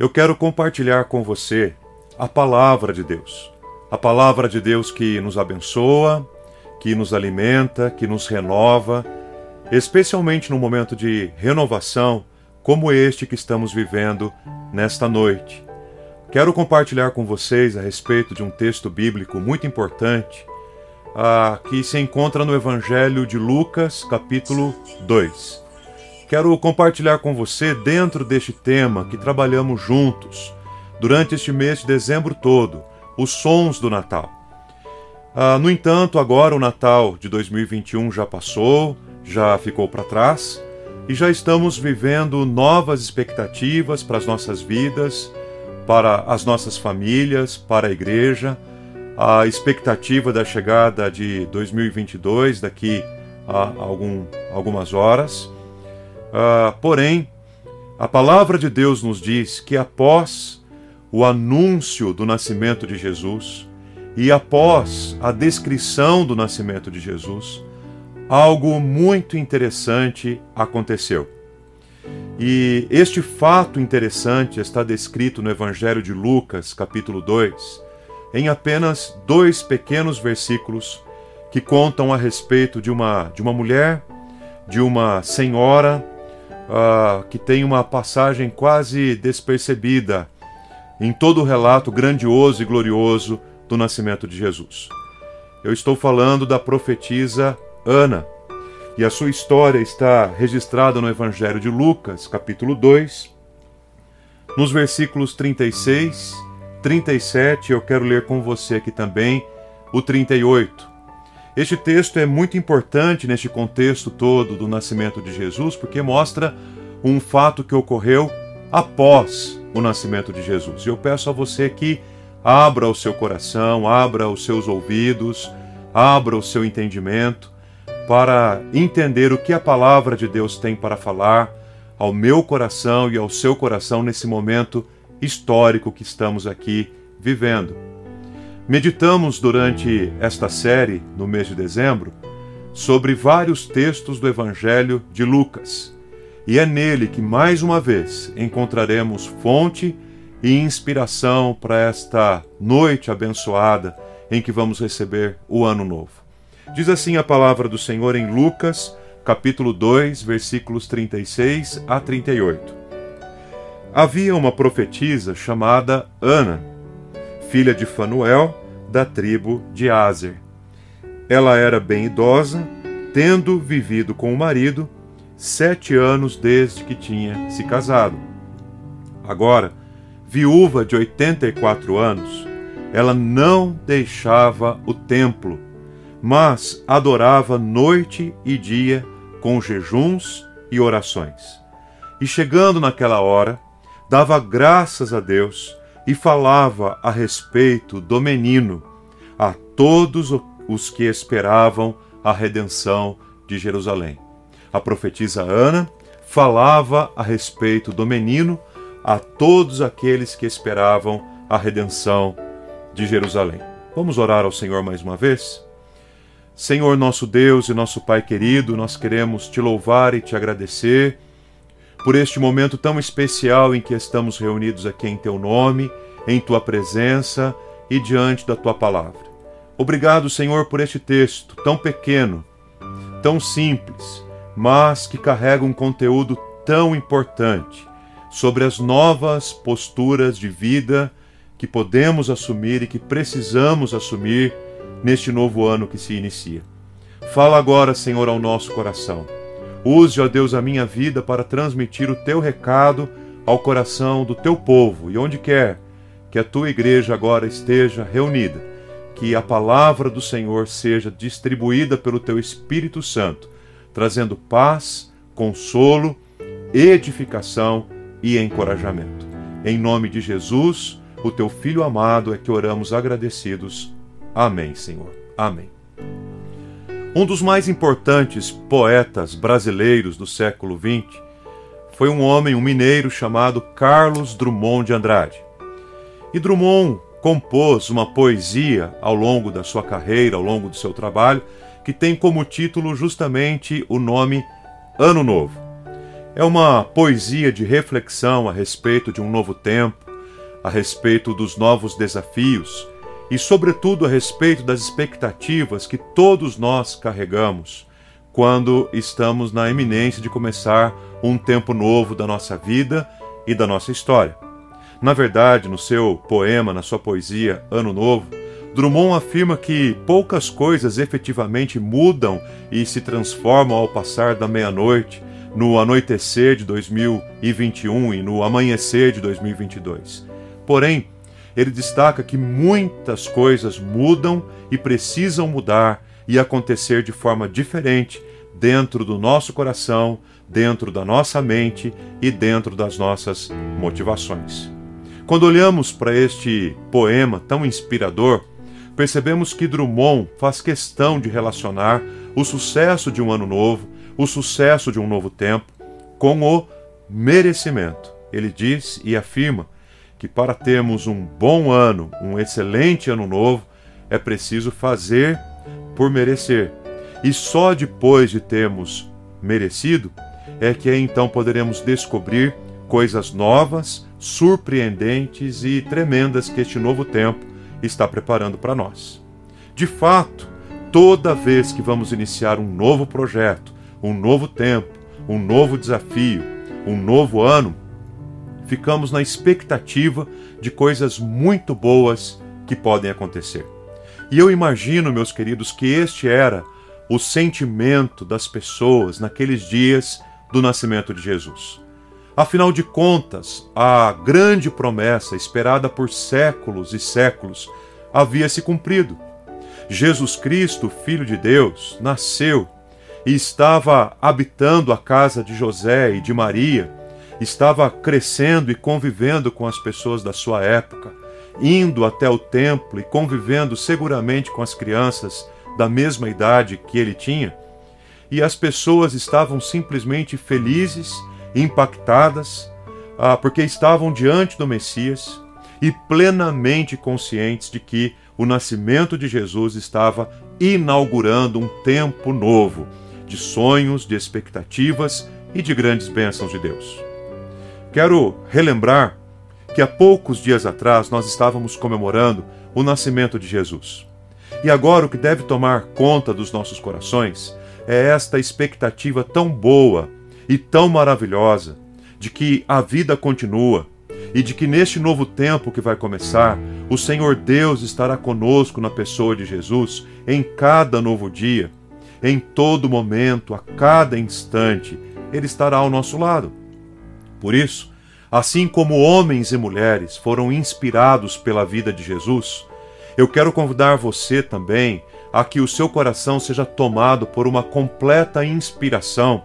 eu quero compartilhar com você a palavra de Deus. A palavra de Deus que nos abençoa, que nos alimenta, que nos renova, especialmente no momento de renovação como este que estamos vivendo nesta noite. Quero compartilhar com vocês a respeito de um texto bíblico muito importante uh, que se encontra no Evangelho de Lucas, capítulo 2. Quero compartilhar com você, dentro deste tema que trabalhamos juntos durante este mês de dezembro todo, os sons do Natal. Ah, no entanto, agora o Natal de 2021 já passou, já ficou para trás e já estamos vivendo novas expectativas para as nossas vidas, para as nossas famílias, para a igreja. A expectativa da chegada de 2022 daqui a algum, algumas horas. Uh, porém, a palavra de Deus nos diz que após o anúncio do nascimento de Jesus e após a descrição do nascimento de Jesus, algo muito interessante aconteceu. E este fato interessante está descrito no Evangelho de Lucas, capítulo 2, em apenas dois pequenos versículos que contam a respeito de uma, de uma mulher, de uma senhora uh, que tem uma passagem quase despercebida em todo o relato grandioso e glorioso do nascimento de Jesus. Eu estou falando da profetisa Ana, e a sua história está registrada no Evangelho de Lucas, capítulo 2, nos versículos 36, 37, eu quero ler com você aqui também o 38. Este texto é muito importante neste contexto todo do nascimento de Jesus, porque mostra um fato que ocorreu após o nascimento de Jesus. E eu peço a você que abra o seu coração, abra os seus ouvidos, abra o seu entendimento para entender o que a palavra de Deus tem para falar ao meu coração e ao seu coração nesse momento histórico que estamos aqui vivendo. Meditamos durante esta série, no mês de dezembro, sobre vários textos do Evangelho de Lucas, e é nele que mais uma vez encontraremos fonte e inspiração para esta noite abençoada em que vamos receber o ano novo. Diz assim a palavra do Senhor em Lucas, capítulo 2, versículos 36 a 38. Havia uma profetisa chamada Ana, filha de Fanuel, da tribo de Azer. Ela era bem idosa, tendo vivido com o marido sete anos desde que tinha se casado. Agora, viúva de 84 anos, ela não deixava o templo, mas adorava noite e dia com jejuns e orações. E chegando naquela hora, dava graças a Deus e falava a respeito do menino a todos os que esperavam a redenção de Jerusalém. A profetisa Ana falava a respeito do menino a todos aqueles que esperavam a redenção de Jerusalém. Vamos orar ao Senhor mais uma vez? Senhor nosso Deus e nosso Pai querido, nós queremos te louvar e te agradecer por este momento tão especial em que estamos reunidos aqui em teu nome, em tua presença e diante da tua palavra. Obrigado, Senhor, por este texto tão pequeno, tão simples, mas que carrega um conteúdo tão importante sobre as novas posturas de vida que podemos assumir e que precisamos assumir neste novo ano que se inicia. Fala agora, Senhor, ao nosso coração Use, ó Deus, a minha vida para transmitir o teu recado ao coração do teu povo e onde quer que a tua igreja agora esteja reunida, que a palavra do Senhor seja distribuída pelo teu Espírito Santo, trazendo paz, consolo, edificação e encorajamento. Em nome de Jesus, o teu filho amado, é que oramos agradecidos. Amém, Senhor. Amém. Um dos mais importantes poetas brasileiros do século XX foi um homem, um mineiro chamado Carlos Drummond de Andrade. E Drummond compôs uma poesia ao longo da sua carreira, ao longo do seu trabalho, que tem como título justamente o nome Ano Novo. É uma poesia de reflexão a respeito de um novo tempo, a respeito dos novos desafios e, sobretudo, a respeito das expectativas que todos nós carregamos quando estamos na iminência de começar um tempo novo da nossa vida e da nossa história. Na verdade, no seu poema, na sua poesia Ano Novo, Drummond afirma que poucas coisas efetivamente mudam e se transformam ao passar da meia-noite, no anoitecer de 2021 e no amanhecer de 2022. Porém, ele destaca que muitas coisas mudam e precisam mudar e acontecer de forma diferente dentro do nosso coração, dentro da nossa mente e dentro das nossas motivações. Quando olhamos para este poema tão inspirador, percebemos que Drummond faz questão de relacionar o sucesso de um ano novo, o sucesso de um novo tempo, com o merecimento. Ele diz e afirma que para termos um bom ano, um excelente ano novo, é preciso fazer por merecer. E só depois de termos merecido é que então poderemos descobrir coisas novas, surpreendentes e tremendas que este novo tempo está preparando para nós. De fato, toda vez que vamos iniciar um novo projeto, um novo tempo, um novo desafio, um novo ano, ficamos na expectativa de coisas muito boas que podem acontecer. E eu imagino, meus queridos, que este era o sentimento das pessoas naqueles dias do nascimento de Jesus. Afinal de contas, a grande promessa esperada por séculos e séculos havia se cumprido. Jesus Cristo, Filho de Deus, nasceu e estava habitando a casa de José e de Maria estava crescendo e convivendo com as pessoas da sua época, indo até o templo e convivendo seguramente com as crianças da mesma idade que ele tinha, e as pessoas estavam simplesmente felizes, impactadas, ah, porque estavam diante do Messias e plenamente conscientes de que o nascimento de Jesus estava inaugurando um tempo novo de sonhos, de expectativas e de grandes bênçãos de Deus. Quero relembrar que há poucos dias atrás nós estávamos comemorando o nascimento de Jesus. E agora o que deve tomar conta dos nossos corações é esta expectativa tão boa e tão maravilhosa de que a vida continua e de que neste novo tempo que vai começar, o Senhor Deus estará conosco na pessoa de Jesus em cada novo dia, em todo momento, a cada instante, Ele estará ao nosso lado. Por isso, assim como homens e mulheres foram inspirados pela vida de Jesus, eu quero convidar você também a que o seu coração seja tomado por uma completa inspiração,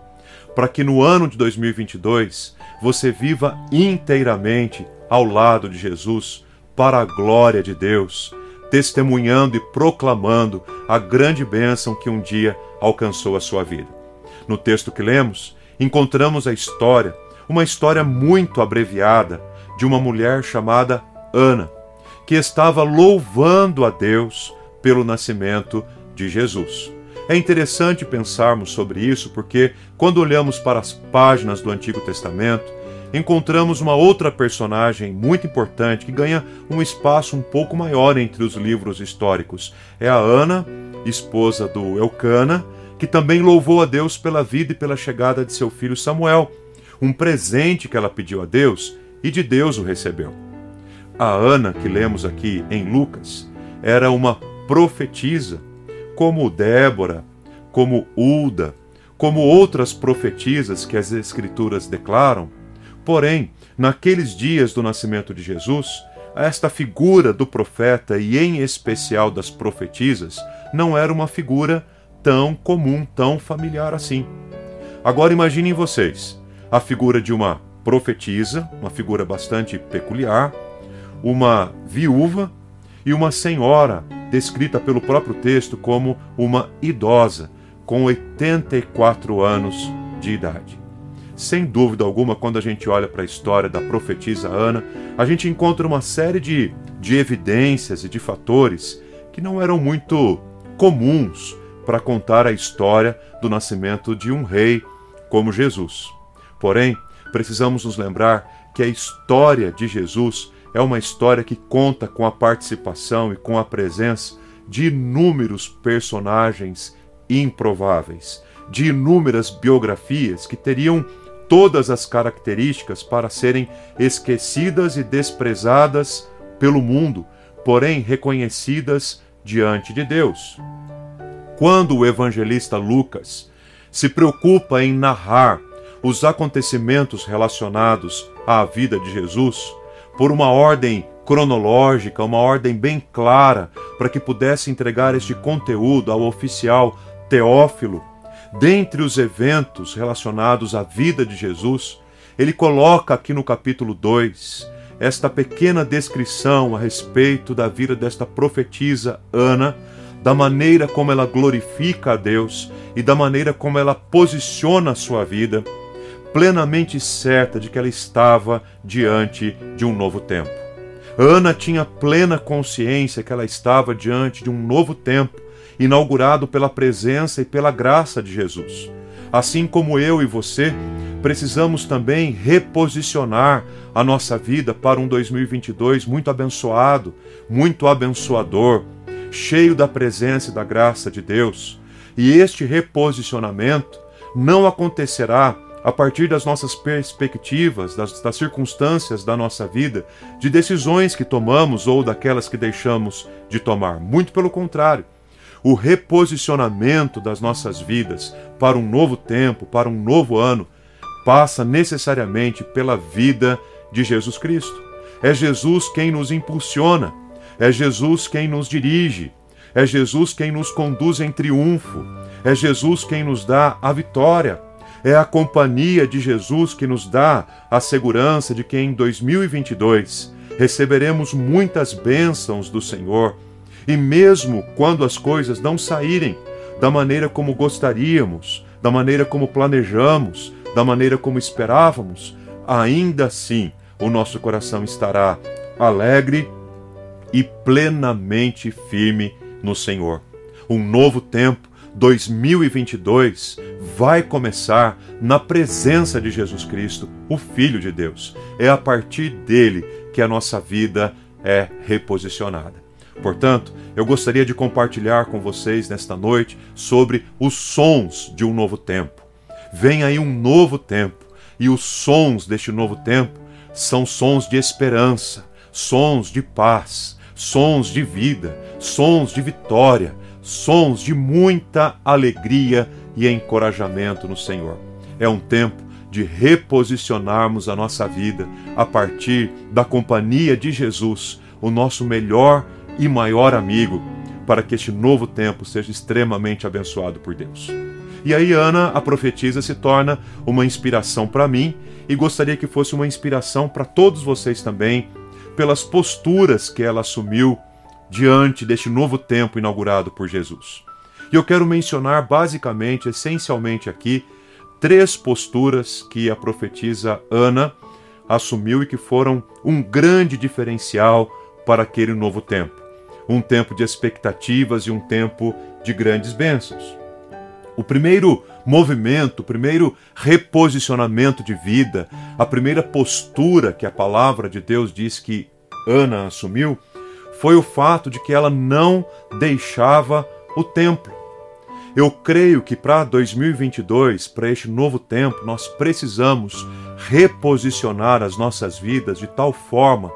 para que no ano de 2022 você viva inteiramente ao lado de Jesus, para a glória de Deus, testemunhando e proclamando a grande bênção que um dia alcançou a sua vida. No texto que lemos, encontramos a história uma história muito abreviada de uma mulher chamada Ana, que estava louvando a Deus pelo nascimento de Jesus. É interessante pensarmos sobre isso porque, quando olhamos para as páginas do Antigo Testamento, encontramos uma outra personagem muito importante que ganha um espaço um pouco maior entre os livros históricos. É a Ana, esposa do Elcana, que também louvou a Deus pela vida e pela chegada de seu filho Samuel um presente que ela pediu a Deus e de Deus o recebeu. A Ana, que lemos aqui em Lucas, era uma profetisa, como Débora, como Ulda, como outras profetisas que as Escrituras declaram. Porém, naqueles dias do nascimento de Jesus, esta figura do profeta e, em especial, das profetisas, não era uma figura tão comum, tão familiar assim. Agora imaginem vocês a figura de uma profetisa, uma figura bastante peculiar, uma viúva e uma senhora, descrita pelo próprio texto como uma idosa, com 84 anos de idade. Sem dúvida alguma, quando a gente olha para a história da profetisa Ana, a gente encontra uma série de, de evidências e de fatores que não eram muito comuns para contar a história do nascimento de um rei como Jesus. Porém, precisamos nos lembrar que a história de Jesus é uma história que conta com a participação e com a presença de inúmeros personagens improváveis, de inúmeras biografias que teriam todas as características para serem esquecidas e desprezadas pelo mundo, porém reconhecidas diante de Deus. Quando o evangelista Lucas se preocupa em narrar os acontecimentos relacionados à vida de Jesus por uma ordem cronológica, uma ordem bem clara, para que pudesse entregar este conteúdo ao oficial Teófilo, dentre os eventos relacionados à vida de Jesus, ele coloca aqui no capítulo 2 esta pequena descrição a respeito da vida desta profetisa Ana, da maneira como ela glorifica a Deus e da maneira como ela posiciona a sua vida, plenamente certa de que ela estava diante de um novo tempo. Ana tinha plena consciência que ela estava diante de um novo tempo, inaugurado pela presença e pela graça de Jesus. Assim como eu e você, precisamos também reposicionar a nossa vida para um 2022 muito abençoado, muito abençoador, cheio da presença e da graça de Deus. E este reposicionamento não acontecerá a partir das nossas perspectivas, das, das, circunstâncias da nossa vida, de decisões que tomamos ou daquelas que deixamos de tomar. Muito pelo contrário. O reposicionamento das nossas vidas para um novo tempo, para um novo ano, passa necessariamente pela vida de Jesus Cristo. É Jesus quem nos impulsiona, é Jesus quem nos dirige, é Jesus quem nos conduz em triunfo, é Jesus quem nos dá a vitória. É a companhia de Jesus que nos dá a segurança de que em 2022 receberemos muitas bênçãos do Senhor. E mesmo quando as coisas não saírem da maneira como gostaríamos, da maneira como planejamos, da maneira como esperávamos, ainda assim o nosso coração estará alegre e plenamente firme no Senhor. Um novo tempo, 2022, vai começar na presença de Jesus Cristo, o Filho de Deus. É a partir dele que a nossa vida é reposicionada. Portanto, eu gostaria de compartilhar com vocês nesta noite sobre os sons de um novo tempo. Vem aí um novo tempo, e os sons deste novo tempo são sons de esperança, sons de paz, sons de vida, sons de vitória, sons de muita alegria e encorajamento no Senhor. É um tempo de reposicionarmos a nossa vida a partir da companhia de Jesus, o nosso melhor e maior amigo, para que este novo tempo seja extremamente abençoado por Deus. E aí Ana, a profetisa, se torna uma inspiração para mim e gostaria que fosse uma inspiração para todos vocês também, pelas posturas que ela assumiu diante deste novo tempo inaugurado por Jesus. E eu quero mencionar basicamente, essencialmente aqui, três posturas que a profetisa Ana assumiu e que foram um grande diferencial para aquele novo tempo. Um tempo de expectativas e um tempo de grandes bênçãos. O primeiro movimento, o primeiro reposicionamento de vida, a primeira postura que a palavra de Deus diz que Ana assumiu, foi o fato de que ela não deixava o templo. Eu creio que para 2022, para este novo tempo, nós precisamos reposicionar as nossas vidas de tal forma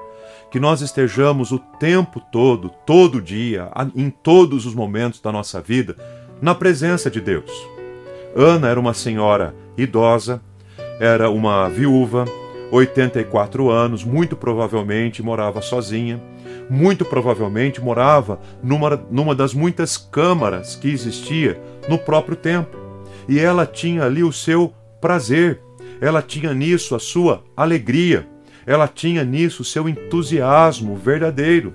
que nós estejamos o tempo todo, todo dia, em todos os momentos da nossa vida, na presença de Deus. Ana era uma senhora idosa, era uma viúva, 84 anos, muito provavelmente morava sozinha, muito provavelmente morava numa, numa das muitas câmaras que existia no próprio templo. E ela tinha ali o seu prazer, ela tinha nisso a sua alegria, ela tinha nisso o seu entusiasmo verdadeiro.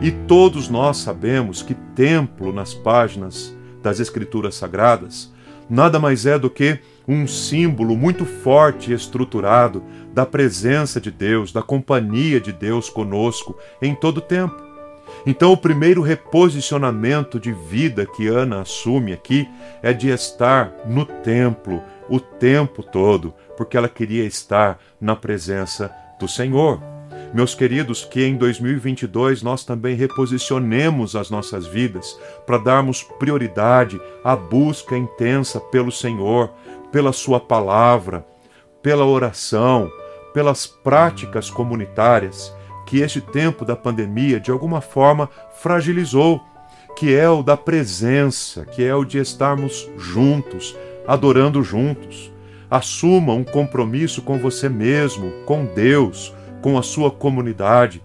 E todos nós sabemos que templo nas páginas das Escrituras Sagradas nada mais é do que um símbolo muito forte e estruturado da presença de Deus, da companhia de Deus conosco em todo o tempo. Então, o primeiro reposicionamento de vida que Ana assume aqui é de estar no templo o tempo todo, porque ela queria estar na presença do Senhor. Meus queridos, que em 2022 nós também reposicionemos as nossas vidas para darmos prioridade à busca intensa pelo Senhor, pela Sua palavra, pela oração, pelas práticas comunitárias que este tempo da pandemia de alguma forma fragilizou, que é o da presença, que é o de estarmos juntos, adorando juntos. Assuma um compromisso com você mesmo, com Deus, com a sua comunidade,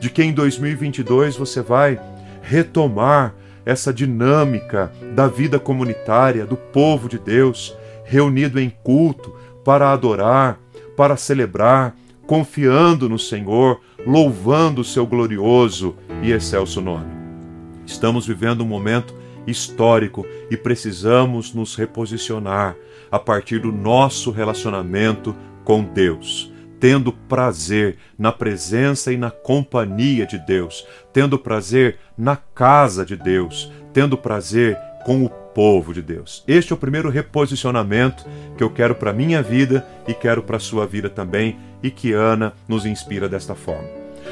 de que em 2022 você vai retomar essa dinâmica da vida comunitária, do povo de Deus, reunido em culto para adorar, para celebrar, confiando no Senhor, louvando o seu glorioso e excelso nome. Estamos vivendo um momento histórico e precisamos nos reposicionar a partir do nosso relacionamento com Deus tendo prazer na presença e na companhia de Deus, tendo prazer na casa de Deus, tendo prazer com o povo de Deus. Este é o primeiro reposicionamento que eu quero para minha vida e quero para sua vida também e que Ana nos inspira desta forma.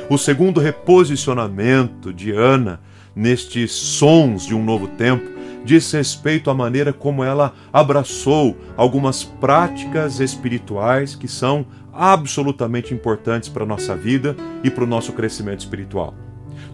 O segundo reposicionamento de Ana nestes sons de um novo tempo diz respeito à maneira como ela abraçou algumas práticas espirituais que são absolutamente importantes para a nossa vida e para o nosso crescimento espiritual.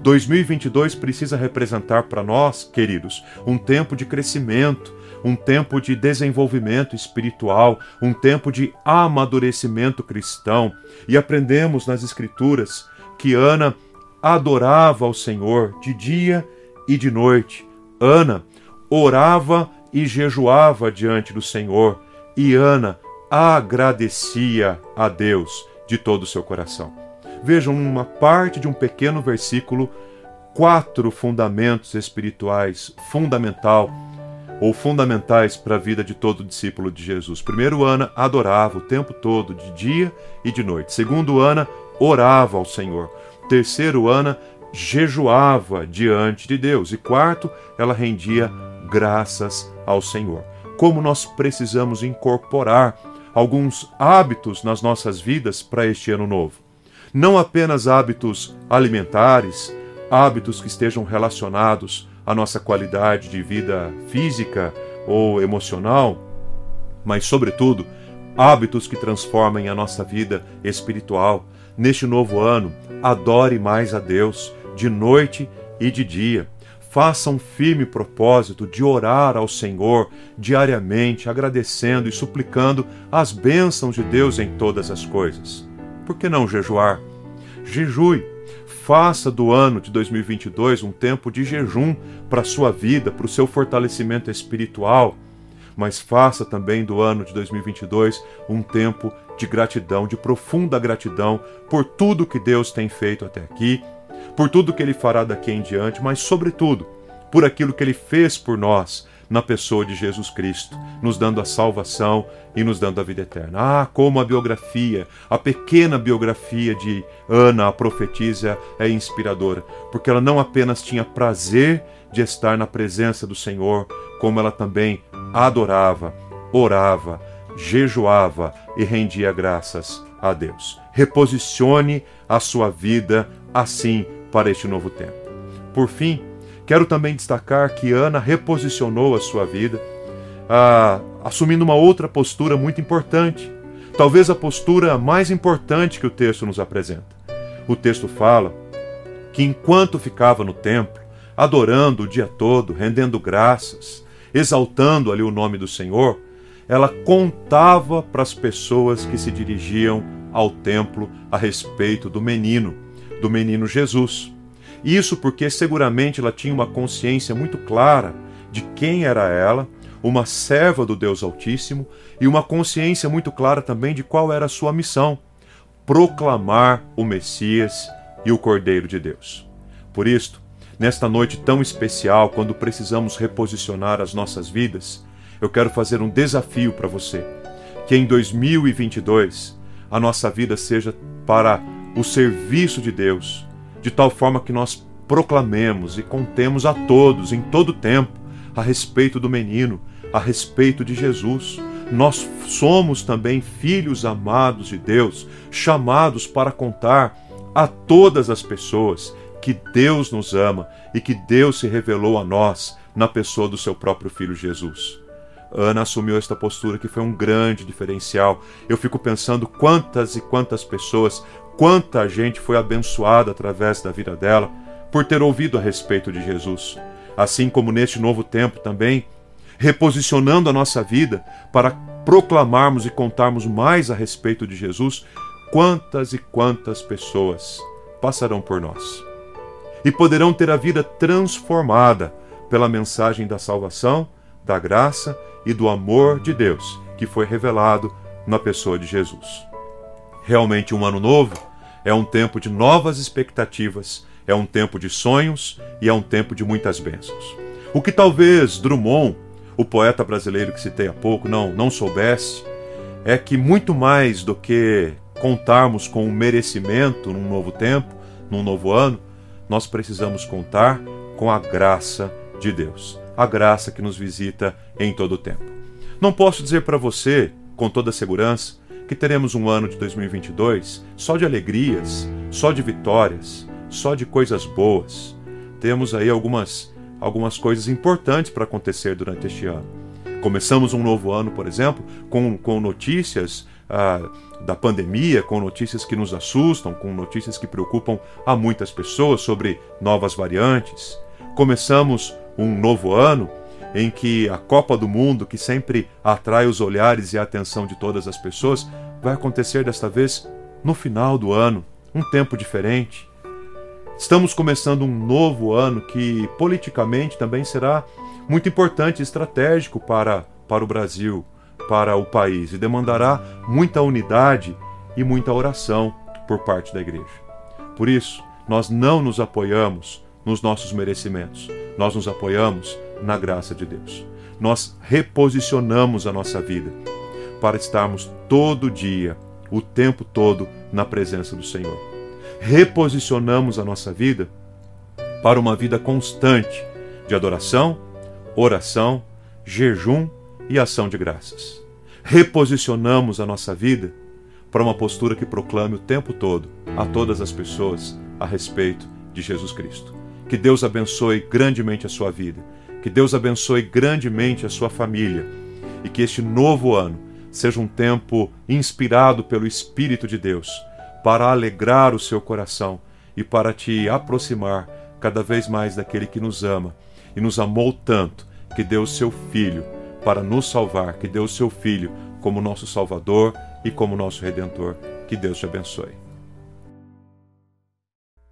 2022 precisa representar para nós, queridos, um tempo de crescimento, um tempo de desenvolvimento espiritual, um tempo de amadurecimento cristão. E aprendemos nas Escrituras que Ana adorava ao Senhor de dia e de noite. Ana orava e jejuava diante do Senhor. E Ana agradecia a Deus de todo o seu coração. Vejam uma parte de um pequeno versículo, quatro fundamentos espirituais fundamental ou fundamentais para a vida de todo discípulo de Jesus. Primeiro, Ana adorava o tempo todo, de dia e de noite. Segundo, Ana orava ao Senhor. Terceiro, Ana jejuava diante de Deus. E quarto, ela rendia graças ao Senhor. Como nós precisamos incorporar alguns hábitos nas nossas vidas para este ano novo. Não apenas hábitos alimentares, hábitos que estejam relacionados à nossa qualidade de vida física ou emocional, mas, sobretudo, hábitos que transformem a nossa vida espiritual. Neste novo ano, adore mais a Deus, de noite e de dia. Faça um firme propósito de orar ao Senhor diariamente, agradecendo e suplicando as bênçãos de Deus em todas as coisas. Por que não jejuar? Jejue. Faça do ano de 2022 um tempo de jejum para a sua vida, para o seu fortalecimento espiritual. Mas faça também do ano de 2022 um tempo de gratidão, de profunda gratidão por tudo que Deus tem feito até aqui por tudo que ele fará daqui em diante, mas, sobretudo, por aquilo que ele fez por nós na pessoa de Jesus Cristo, nos dando a salvação e nos dando a vida eterna. Ah, como a biografia, a pequena biografia de Ana, a profetisa, é inspiradora, porque ela não apenas tinha prazer de estar na presença do Senhor, como ela também adorava, orava, jejuava e rendia graças a Deus. Reposicione a sua vida assim para este novo tempo. Por fim, quero também destacar que Ana reposicionou a sua vida, ah, assumindo uma outra postura muito importante, talvez a postura mais importante que o texto nos apresenta. O texto fala que enquanto ficava no templo, adorando o dia todo, rendendo graças, exaltando ali o nome do Senhor, ela contava para as pessoas que se dirigiam ao templo a respeito do menino do menino Jesus. Isso porque seguramente ela tinha uma consciência muito clara de quem era ela, uma serva do Deus Altíssimo, e uma consciência muito clara também de qual era a sua missão: proclamar o Messias e o Cordeiro de Deus. Por isto, nesta noite tão especial, quando precisamos reposicionar as nossas vidas, eu quero fazer um desafio para você: que em 2022 a nossa vida seja para o serviço de Deus, de tal forma que nós proclamemos e contemos a todos, em todo tempo, a respeito do menino, a respeito de Jesus. nós somos também filhos amados de Deus, chamados para contar a todas as pessoas que Deus nos ama e que Deus se revelou a nós na pessoa do seu próprio filho Jesus. Ana assumiu esta postura que foi um grande diferencial. Eu fico pensando quantas e quantas pessoas, quanta gente foi abençoada através da vida dela por ter ouvido a respeito de Jesus. Assim como neste novo tempo também, reposicionando a nossa vida para proclamarmos e contarmos mais a respeito de Jesus, quantas e quantas pessoas passarão por nós e poderão ter a vida transformada pela mensagem da salvação, da graça e do amor de Deus que foi revelado na pessoa de Jesus. Realmente, um ano novo é um tempo de novas expectativas, é um tempo de sonhos e é um tempo de muitas bênçãos. O que talvez Drummond, o poeta brasileiro que citei há pouco, não, não soubesse, é que muito mais do que contarmos com o um merecimento num novo tempo, num novo ano, nós precisamos contar com a graça de Deus, a graça que nos visita em todo o tempo. Não posso dizer para você, com toda segurança, que teremos um ano de 2022 só de alegrias, só de vitórias, só de coisas boas. Temos aí algumas, algumas coisas importantes para acontecer durante este ano. Começamos um novo ano, por exemplo, com, com notícias ah, da pandemia, com notícias que nos assustam, com notícias que preocupam a muitas pessoas sobre novas variantes. Começamos um novo ano em que a Copa do Mundo, que sempre atrai os olhares e a atenção de todas as pessoas, vai acontecer desta vez no final do ano, um tempo diferente. Estamos começando um novo ano que politicamente também será muito importante e estratégico para, para o Brasil, para o país e demandará muita unidade e muita oração por parte da igreja. Por isso, nós não nos apoiamos nos nossos merecimentos, nós nos apoiamos na graça de Deus. Nós reposicionamos a nossa vida para estarmos todo dia, o tempo todo, na presença do Senhor. Reposicionamos a nossa vida para uma vida constante de adoração, oração, jejum e ação de graças. Reposicionamos a nossa vida para uma postura que proclame o tempo todo a todas as pessoas a respeito de Jesus Cristo. Que Deus abençoe grandemente a sua vida, que Deus abençoe grandemente a sua família e que este novo ano seja um tempo inspirado pelo Espírito de Deus para alegrar o seu coração e para te aproximar cada vez mais daquele que nos ama e nos amou tanto que deu o seu Filho para nos salvar, que deu o seu Filho como nosso Salvador e como nosso Redentor. Que Deus te abençoe.